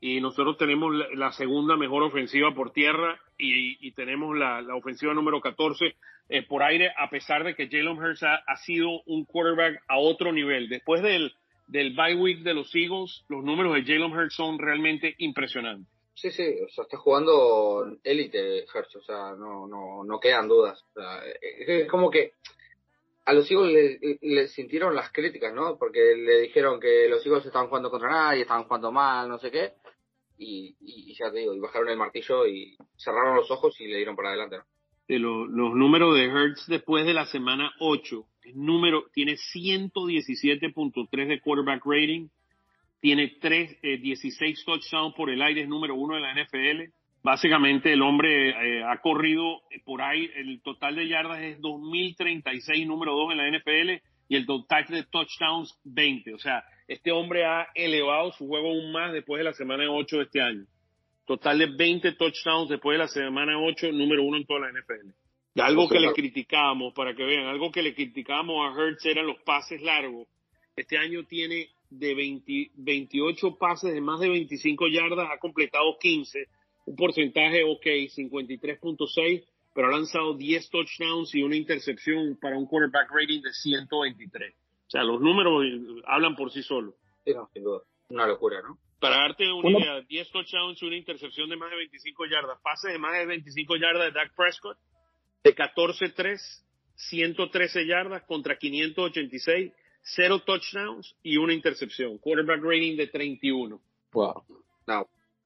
y nosotros tenemos la, segunda mejor ofensiva por tierra y, tenemos la, ofensiva número 14 eh, por aire, a pesar de que Jalen Hurts ha, sido un quarterback a otro nivel. Después del, del bye week de los Eagles, los números de Jalen Hurts son realmente impresionantes. Sí, sí, o sea, está jugando élite Hertz, o sea, no, no, no quedan dudas. O sea, es como que a los Eagles le, sintieron las críticas, ¿no? Porque le dijeron que los Eagles estaban jugando contra nadie, estaban jugando mal, no sé qué. Y, y, ya te digo, y bajaron el martillo y cerraron los ojos y le dieron para adelante, ¿no? De los números de Hertz después de la semana 8, el número tiene 117.3 de quarterback rating, tiene 3, 16 eh, touchdowns por el aire, es número uno de la NFL. Básicamente el hombre eh, ha corrido por ahí, el total de yardas es 2036, número 2 en la NFL, y el total de touchdowns 20. O sea, este hombre ha elevado su juego aún más después de la semana 8 de este año. Total de 20 touchdowns después de la semana 8, número 1 en toda la NFL. Algo que le criticábamos, para que vean, algo que le criticábamos a Hertz eran los pases largos. Este año tiene de 28 pases de más de 25 yardas, ha completado 15, un porcentaje ok, 53.6, pero ha lanzado 10 touchdowns y una intercepción para un quarterback rating de 123. O sea, los números hablan por sí solos. Sí, sin duda. Una locura, ¿no? Para darte una idea, 10 touchdowns y una intercepción de más de 25 yardas, pases de más de 25 yardas de Dak Prescott, de 14-3, 113 yardas contra 586 cero touchdowns y una intercepción. Quarterback rating de 31. Wow.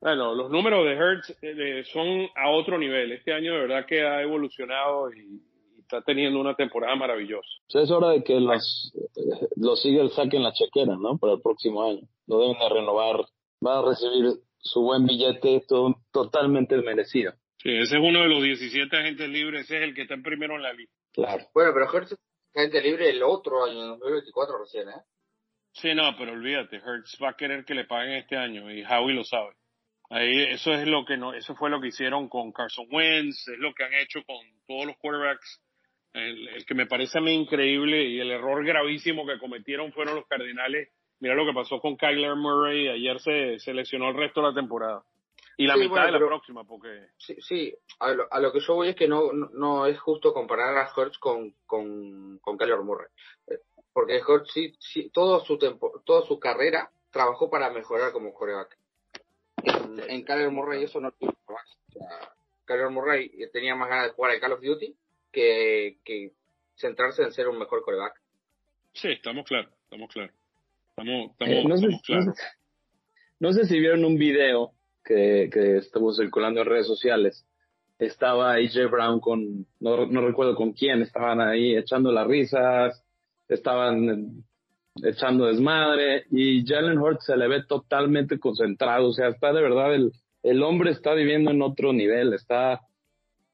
Bueno, los números de Hertz eh, son a otro nivel. Este año de verdad que ha evolucionado y, está teniendo una temporada maravillosa. es hora de que eh, los Eagles saquen la chequera, ¿no? Para el próximo año. Lo deben de renovar. Va a recibir su buen billete todo, totalmente merecido. Sí, ese es uno de los 17 agentes libres. Ese es el que está en primero en la lista. Claro. Bueno, pero Hertz gente libre el otro año, 2024 recién, ¿eh? Sí, no, pero olvídate, Hertz va a querer que le paguen este año y Howie lo sabe. Ahí, eso es lo que no, eso fue lo que hicieron con Carson Wentz, es lo que han hecho con todos los quarterbacks. El, que me parece a mí increíble y el error gravísimo que cometieron fueron los Cardinales. Mira lo que pasó con Kyler Murray, ayer se, se lesionó el resto de la temporada. Y la mitad de la próxima, porque... Sí, sí. A, lo, que yo voy es que no, no, es justo comparar a Hertz con, con, con Kyler Murray. Eh, porque Hertz sí, sí, todo su tiempo, toda su carrera trabajó para mejorar como coreback. En, en Kyler Murray eso no tiene más. Kyler Murray tenía más ganas de jugar al Call of Duty que, que centrarse en ser un mejor coreback. Sí, estamos claros, estamos claros. Estamos, estamos, eh, no, sé, claros. no sé si vieron un video que, que estuvo circulando en redes sociales. Estaba AJ Brown con, no, no recuerdo con quién, estaban ahí echando las risas, estaban echando desmadre y Jalen Hurts se le ve totalmente concentrado, o sea, está de verdad, el, el hombre está viviendo en otro nivel, está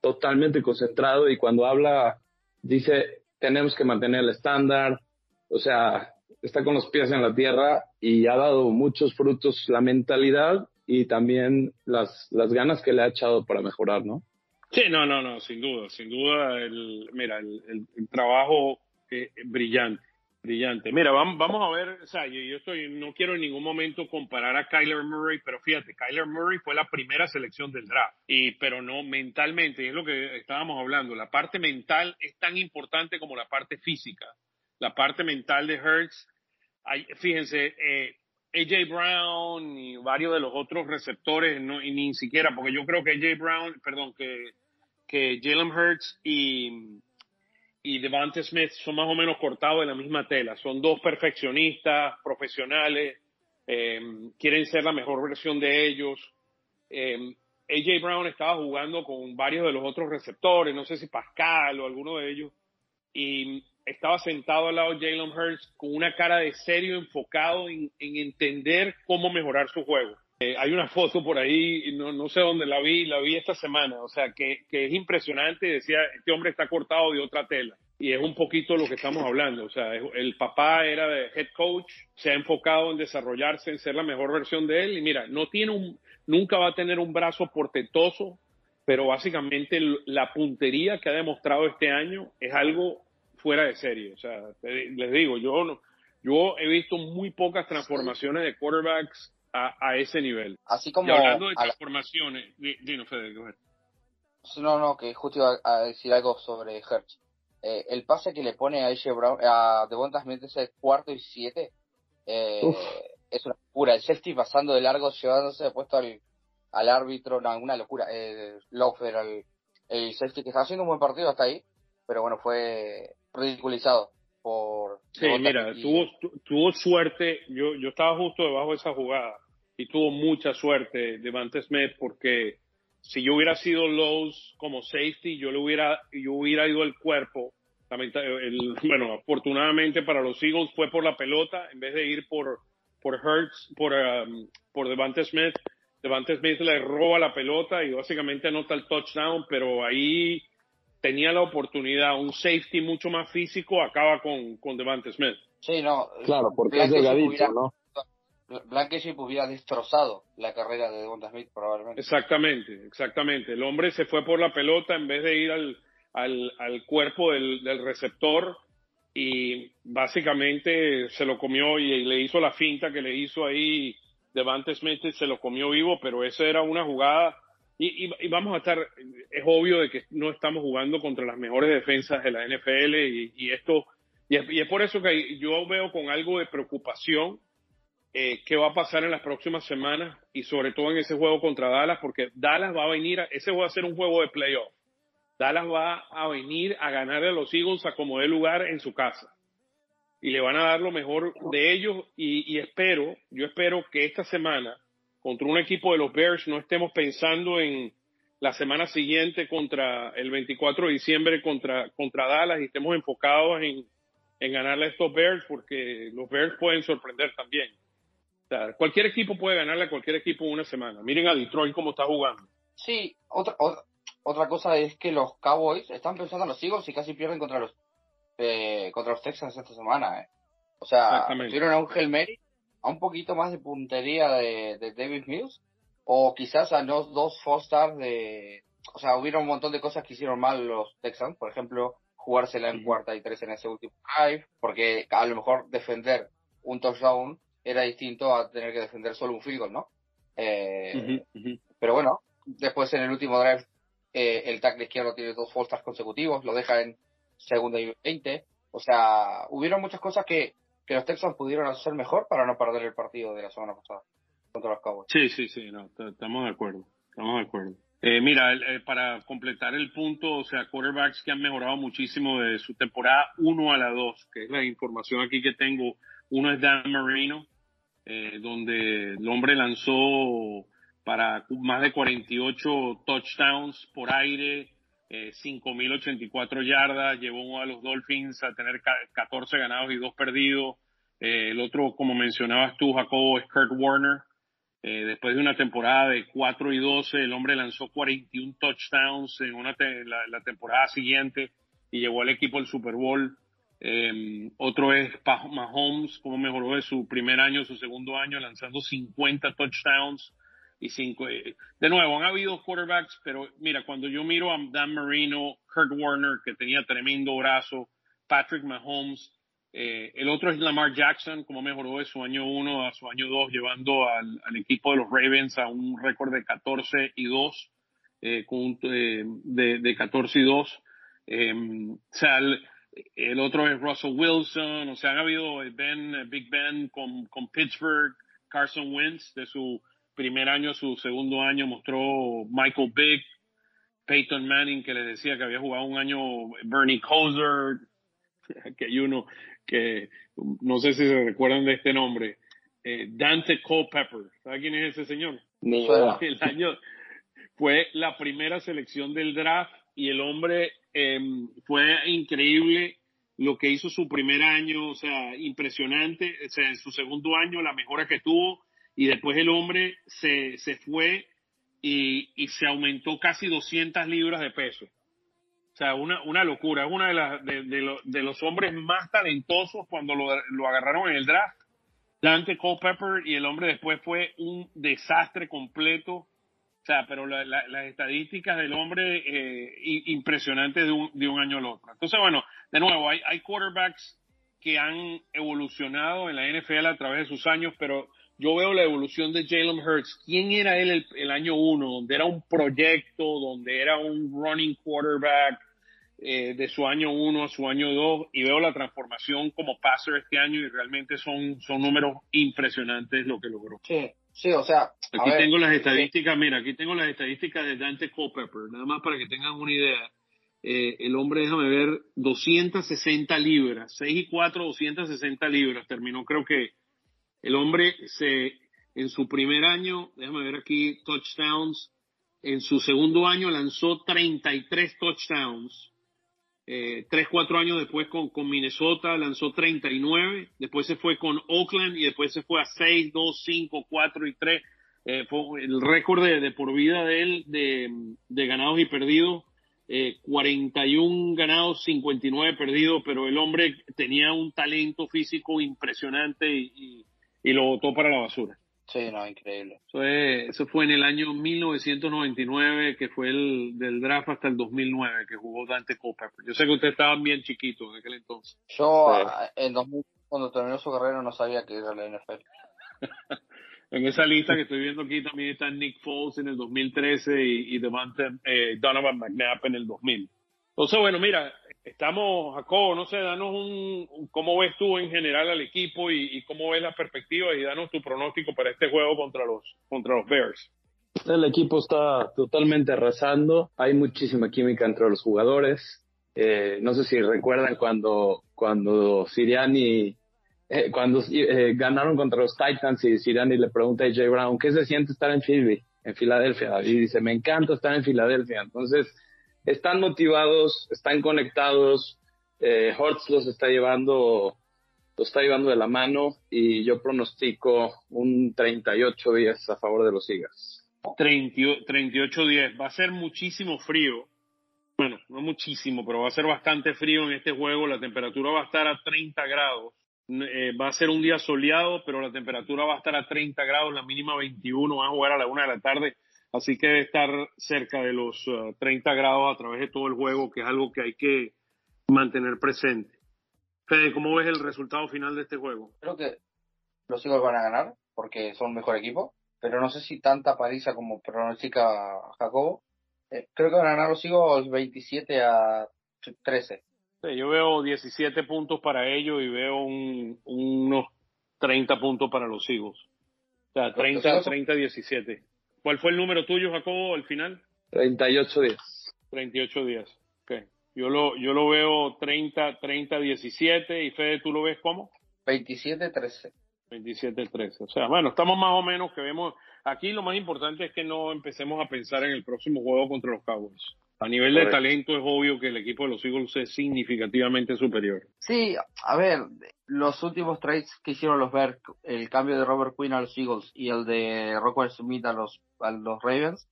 totalmente concentrado y cuando habla dice tenemos que mantener el estándar, o sea, está con los pies en la tierra y ha dado muchos frutos la mentalidad y también las, las ganas que le ha echado para mejorar, ¿no? Sí, no, no, no, sin duda, sin duda, el, mira, el, el, trabajo eh, brillante, brillante. Mira, vamos, vamos a ver, o sea, yo, yo, no quiero en ningún momento comparar a Kyler Murray, pero fíjate, Kyler Murray fue la primera selección del draft, y, pero no mentalmente, es lo que estábamos hablando, la parte mental es tan importante como la parte física. La parte mental de Hertz, hay, fíjense, eh, AJ Brown y varios de los otros receptores, no, y ni siquiera, porque yo creo que AJ Brown, perdón, que, que Jalen Hurts y, y Devante Smith son más o menos cortados de la misma tela. Son dos perfeccionistas, profesionales, eh, quieren ser la mejor versión de ellos. Eh, AJ Brown estaba jugando con varios de los otros receptores, no sé si Pascal o alguno de ellos, y estaba sentado al lado de Jalen Hurts con una cara de serio enfocado en, entender cómo mejorar su juego. Eh, hay una foto por ahí, no, no sé dónde la vi, la vi esta semana, o sea, que, es impresionante, decía, este hombre está cortado de otra tela. Y es un poquito lo que estamos hablando, o sea, el papá era de head coach, se ha enfocado en desarrollarse, en ser la mejor versión de él, y mira, no tiene un, nunca va a tener un brazo portentoso, pero básicamente la puntería que ha demostrado este año es algo fuera de serie. O sea, les digo, yo no, yo he visto muy pocas transformaciones de quarterbacks a, a ese nivel. Así como y hablando de transformaciones, dino Fede, No, no, que justo iba a decir algo sobre Hertz. Eh, el pase que le pone a AJ Brown, a Devonta Smith ese cuarto y siete, eh, es una pura. El safety pasando de largo, llevándose de puesto al, al árbitro, no, una locura. Eh, era el, el safety que está haciendo un buen partido hasta ahí, pero bueno, fue ridiculizado por... Sí, mira, tuvo, tuvo suerte, yo, yo estaba justo debajo de esa jugada y tuvo mucha suerte Devante Smith porque si yo hubiera sido Lowe's como safety, yo le hubiera, yo hubiera ido el cuerpo. El, bueno, afortunadamente para los Eagles fue por la pelota en vez de ir por, por Hertz, por, um, por Devante Smith. Devante Smith le roba la pelota y básicamente anota el touchdown, pero ahí tenía la oportunidad. Un safety mucho más físico acaba con, con Devante Smith. Sí, no. Claro, porque es delgadito, ¿no? Blankenship hubiera destrozado la carrera de Devonta Smith probablemente. Exactamente, exactamente. El hombre se fue por la pelota en vez de ir al, al, al cuerpo del, del, receptor y básicamente se lo comió y, le hizo la finta que le hizo ahí Devante Smith, se lo comió vivo, pero esa era una jugada y, y, vamos a estar, es obvio de que no estamos jugando contra las mejores defensas de la NFL y, esto, y es, por eso que yo veo con algo de preocupación eh, qué va a pasar en las próximas semanas y sobre todo en ese juego contra Dallas, porque Dallas va a venir, a, ese va a ser un juego de playoff. Dallas va a venir a ganar a los Eagles a como de lugar en su casa. Y le van a dar lo mejor de ellos y, y espero, yo espero que esta semana contra un equipo de los Bears no estemos pensando en la semana siguiente contra el 24 de diciembre contra, contra Dallas y estemos enfocados en, en ganarle a estos Bears porque los Bears pueden sorprender también cualquier equipo puede ganarle a cualquier equipo en una semana. Miren a Detroit cómo está jugando. Sí, otra, otra, cosa es que los Cowboys están pensando en los Eagles y casi pierden contra los eh, contra los Texans esta semana. Eh. O sea, tuvieron a un Mary, a un poquito más de puntería de, de David Mills, o quizás a los dos Foster de... O sea, hubieron un montón de cosas que hicieron mal los Texans, por ejemplo, jugársela en cuarta y tres en ese último drive, porque a lo mejor defender un touchdown era distinto a tener que defender solo un field goal, ¿no? Eh, Pero bueno, después en el último drive, eh, el tackle izquierdo tiene dos faltas consecutivos, lo deja en segunda y 20. O sea, hubieron muchas cosas que, que los Texans pudieron hacer mejor para no perder el partido de la semana pasada contra los Cowboys. Sí, sí, sí, estamos de acuerdo, estamos de acuerdo. Eh, mira, eh, para completar el punto, o sea, quarterbacks que han mejorado muchísimo de su temporada 1 a la 2, que es la información aquí que tengo. Uno es Dan Marino, eh, donde el hombre lanzó para más de 48 touchdowns por aire, eh, 5.084 yardas, llevó a los Dolphins a tener 14 ganados y 2 perdidos. Eh, el otro, como mencionabas tú, Jacobo, es Kurt Warner. Eh, después de una temporada de 4 y 12, el hombre lanzó 41 touchdowns en una la, la temporada siguiente y llevó al equipo al Super Bowl. Eh, otro es Mahomes, cómo mejoró de su primer año, su segundo año, lanzando 50 touchdowns y cinco. Eh, de nuevo, han habido quarterbacks, pero mira, cuando yo miro a Dan Marino, Kurt Warner, que tenía tremendo brazo, Patrick Mahomes, eh, el otro es Lamar Jackson, cómo mejoró de su año uno a su año dos, llevando al, al equipo de los Ravens a un récord de 14 y 2, eh, con, eh, de, de 14 y 2. Eh, o sea, el, otro es Russell Wilson, o sea, han habido Ben, Big Ben con, con Pittsburgh, Carson Wentz de su primer año, su segundo año mostró Michael Big, Peyton Manning que le decía que había jugado un año Bernie Kosar, que hay uno que no sé si se recuerdan de este nombre, eh, Dante Culpepper, ¿sabe quién es ese señor? El año fue la primera selección del draft y el hombre eh, fue increíble lo que hizo su primer año, o sea, impresionante, o sea, en su segundo año la mejora que tuvo y después el hombre se, se fue y, y se aumentó casi 200 libras de peso. O sea, una, una locura, es uno de, las de, de, de, los hombres más talentosos cuando lo, lo agarraron en el draft. Dante Culpepper y el hombre después fue un desastre completo o sea, pero la, la, las estadísticas del hombre eh, impresionantes de un, de un año al otro. Entonces, bueno, de nuevo, hay, hay quarterbacks que han evolucionado en la NFL a través de sus años, pero yo veo la evolución de Jalen Hurts. ¿Quién era él el, el, año uno? Donde era un proyecto, donde era un running quarterback, eh, de su año 1 a su año 2 y veo la transformación como passer este año y realmente son, son números impresionantes lo que logró. Sí, sí, o sea. Aquí tengo las estadísticas, mira, aquí tengo las estadísticas de Dante Culpepper, nada más para que tengan una idea. Eh, el hombre, déjame ver, 260 libras, 6 y 4, 260 libras. Terminó, creo que el hombre se, en su primer año, déjame ver aquí, touchdowns. En su segundo año lanzó 33 touchdowns. Eh, tres, cuatro años después con, con, Minnesota lanzó 39, después se fue con Oakland y después se fue a 6, 2, 5, 4 y 3. Eh, el récord de, de, por vida de él de, de ganados y perdidos eh, 41 ganados, 59 perdidos, pero el hombre tenía un talento físico impresionante y, lo botó para la basura. Sí, no, increíble. Eso, eso, fue en el año 1999, que fue el del draft hasta el 2009, que jugó Dante Culpepper. Yo sé que ustedes estaban bien chiquitos en aquel entonces. Yo, en 2000, cuando terminó su carrera, no sabía que era la NFL. en esa lista que estoy viendo aquí también está Nick Foles en el 2013 y, y Devante, eh, Donovan McNabb en el 2000. Entonces, bueno, mira, estamos, Jacobo, no sé, danos un, cómo ves tú en general al equipo y, cómo ves las perspectivas y danos tu pronóstico para este juego contra los, contra los Bears. El equipo está totalmente arrasando, hay muchísima química entre los jugadores. Eh, no sé si recuerdan cuando, cuando Siriani eh, cuando eh, ganaron contra los Titans y Siriani le pregunta a AJ Brown, ¿qué se siente estar en Philly, en Filadelfia? Y dice, me encanta estar en Filadelfia. Entonces, están motivados, están conectados, eh, Hortz los está llevando, los está llevando de la mano y yo pronostico un 38 días a favor de los Eagles. 38 días, va a ser muchísimo frío. Bueno, no muchísimo, pero va a ser bastante frío en este juego. La temperatura va a estar a 30 grados eh, va a ser un día soleado, pero la temperatura va a estar a 30 grados, la mínima 21, van a jugar a la una de la tarde, así que debe estar cerca de los 30 uh, grados a través de todo el juego, que es algo que hay que mantener presente. Fede, ¿cómo ves el resultado final de este juego? Creo que los Eagles van a ganar, porque son un mejor equipo, pero no sé si tanta paliza como pronostica Jacobo. Eh, creo que van a ganar los Eagles 27 a 13 yo veo 17 puntos para ellos y veo un, unos 30 puntos para los Eagles. O sea, 30, 30, 17. ¿Cuál fue el número tuyo, Jacobo, al final? 38 días. 38 días. Okay. Yo lo, yo lo veo 30, 30, 17 y Fede, ¿tú lo ves cómo? 27, 13. 27, 13. O sea, bueno, estamos más o menos que vemos. Aquí lo más importante es que no empecemos a pensar en el próximo juego contra los Cowboys. A nivel de talento es obvio que el equipo de los Eagles es significativamente superior. Sí, a ver, los últimos trades que hicieron los Bears, el cambio de Robert Quinn a los Eagles y el de Rockwell Smith a los, a los Ravens,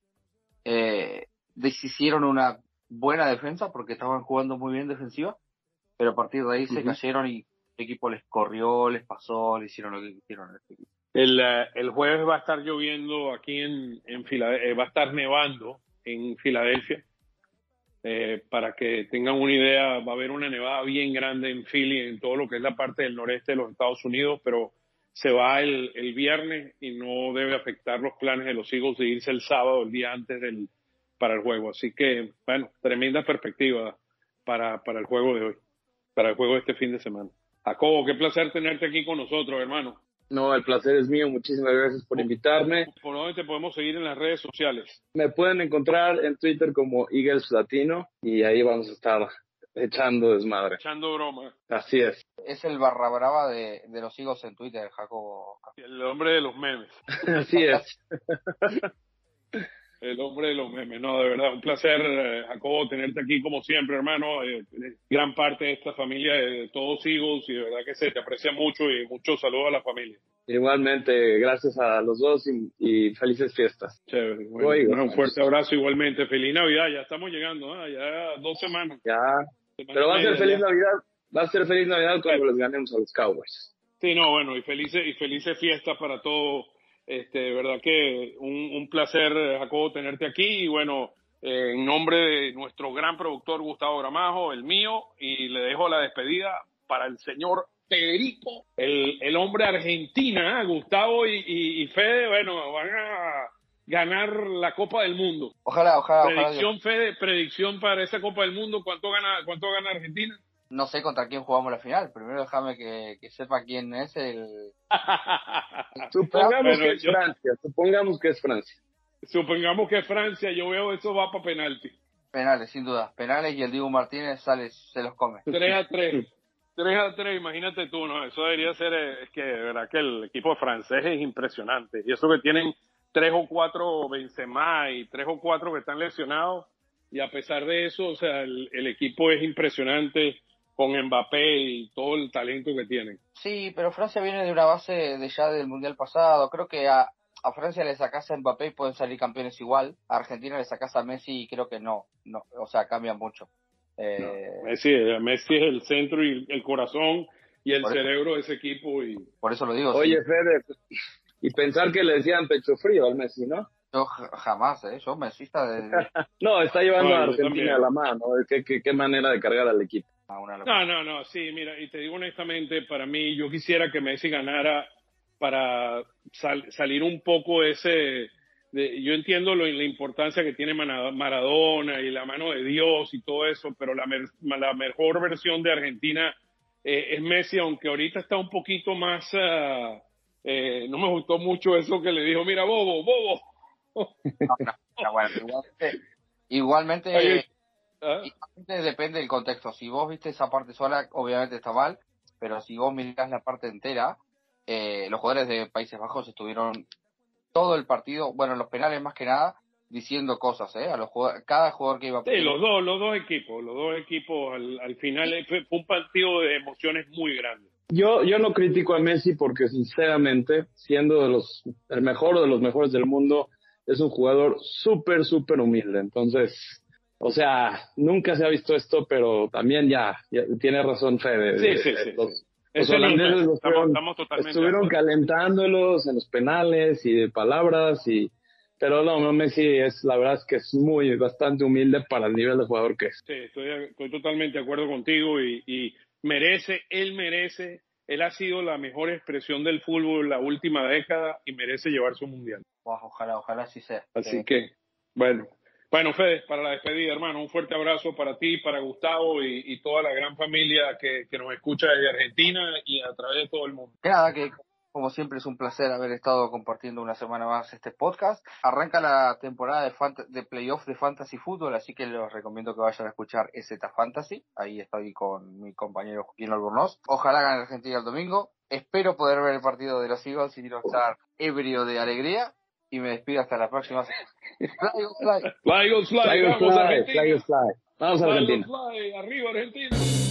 eh, deshicieron una buena defensa porque estaban jugando muy bien defensiva, pero a partir de ahí se cayeron y el equipo les corrió, les pasó, le hicieron lo que quisieron. Este el, uh, el jueves va a estar lloviendo aquí en, en Filadelfia, eh, va a estar nevando en Filadelfia eh, para que tengan una idea, va a haber una nevada bien grande en Philly, en todo lo que es la parte del noreste de los Estados Unidos, pero se va el, el viernes y no debe afectar los planes de los Eagles de irse el sábado, el día antes del, para el juego. Así que, bueno, tremenda perspectiva para, para el juego de hoy, para el juego de este fin de semana. Jacobo, qué placer tenerte aquí con nosotros, hermano. No, el placer es mío. Muchísimas gracias por invitarme. ¿Por dónde te podemos seguir en las redes sociales? Me pueden encontrar en Twitter como Eagles Latino y ahí vamos a estar echando desmadre. Echando broma. Así es. Es el barra brava de, de los Eagles en Twitter, Jacobo. El hombre de los memes. Así es. el hombre de los memes. No, de verdad, un placer, eh, Jacobo, tenerte aquí como siempre, hermano. Eh, gran parte de esta familia, de todos Eagles, y de verdad que se te aprecia mucho y muchos saludos a la familia. Igualmente, gracias a los dos y, felices fiestas. Chévere. Bueno, un fuerte abrazo igualmente. Feliz Navidad, ya estamos llegando, ¿eh? ya dos semanas. Ya. Pero va a ser feliz Navidad, va a ser feliz Navidad cuando les ganemos a los Cowboys. Sí, no, bueno, y felices, y felices fiestas para todos este, de verdad que un, un placer, Jacobo, tenerte aquí y bueno, eh, en nombre de nuestro gran productor Gustavo Gramajo, el mío, y le dejo la despedida para el señor Federico, el, el hombre argentina, ¿eh? Gustavo y, y, Fede, bueno, van a, ganar la Copa del Mundo. Ojalá, ojalá, predicción, Fede, predicción para esa Copa del Mundo, ¿cuánto gana, cuánto gana Argentina? No sé contra quién jugamos la final. Primero déjame que, sepa quién es el. supongamos que es Francia. Supongamos que es Francia. Supongamos que es Francia. Yo veo eso va para penalti. Penales, sin duda. Penales y el Diego Martínez sale, se los come. 3 a 3. 3 a 3, imagínate tú, ¿no? Eso debería ser, eh, es que, verdad que el equipo francés es impresionante. Y eso que tienen tres o cuatro Benzema y tres o cuatro que están lesionados. Y a pesar de eso, o sea, el, el equipo es impresionante con Mbappé y todo el talento que tienen. Sí, pero Francia viene de una base de ya del Mundial pasado. Creo que a, a Francia le sacas a Mbappé y pueden salir campeones igual. A Argentina le sacas a Messi y creo que no. no o sea, cambia mucho. Eh, Messi, Messi es el centro y el corazón y el cerebro de ese equipo. y Por eso lo digo. Oye, Fede, y pensar que le decían pecho frío al Messi, ¿no? Yo jamás, ¿eh? Yo mesista de... no, está llevando a Argentina a la mano. ¿Qué, qué, qué manera de cargar al equipo. No, no, no, sí, mira, y te digo honestamente, para mí, yo quisiera que Messi ganara para salir un poco ese... De, yo entiendo lo, la importancia que tiene Maradona y la mano de Dios y todo eso, pero la, la mejor versión de Argentina eh, es Messi, aunque ahorita está un poquito más... Uh, eh, no me gustó mucho eso que le dijo, mira, bobo, bobo. igualmente, ¿Ah? depende del contexto. Si vos viste esa parte sola, obviamente está mal, pero si vos mirás la parte entera, eh, los jugadores de Países Bajos estuvieron todo el partido, bueno, los penales más que nada, diciendo cosas, ¿eh? A los cada jugador que iba. Sí, los dos, los dos equipos, los dos equipos al, al final fue un partido de emociones muy grande. Yo, yo no critico a Messi porque sinceramente, siendo de los, el mejor de los mejores del mundo, es un jugador súper, súper humilde. Entonces, o sea, nunca se ha visto esto, pero también ya, tiene razón Fede. Sí, sí, sí. Los, holandeses estuvieron calentándolos en los penales y de palabras y pero no, Messi es la verdad es que es muy bastante humilde para el nivel de jugador que es. Sí, estoy, estoy totalmente de acuerdo contigo y, y merece, él merece, él ha sido la mejor expresión del fútbol la última década y merece llevarse un mundial. ojalá, ojalá así sea. Así que, bueno. Bueno, Fede, para la despedida, hermano, un fuerte abrazo para ti, para Gustavo y, toda la gran familia que, que, nos escucha desde Argentina y a través de todo el mundo. Nada, que como siempre es un placer haber estado compartiendo una semana más este podcast. Arranca la temporada de, de playoff de Fantasy Football, así que les recomiendo que vayan a escuchar EZ Fantasy. Ahí estoy con mi compañero Joaquín Albornoz. Ojalá gane Argentina el domingo. Espero poder ver el partido de los Eagles y no estar ebrio de alegría. Y me despido hasta la próxima. fly, fly. Fly, fly. Fly, fly. Vamos, Argentina. Arriba, Argentina.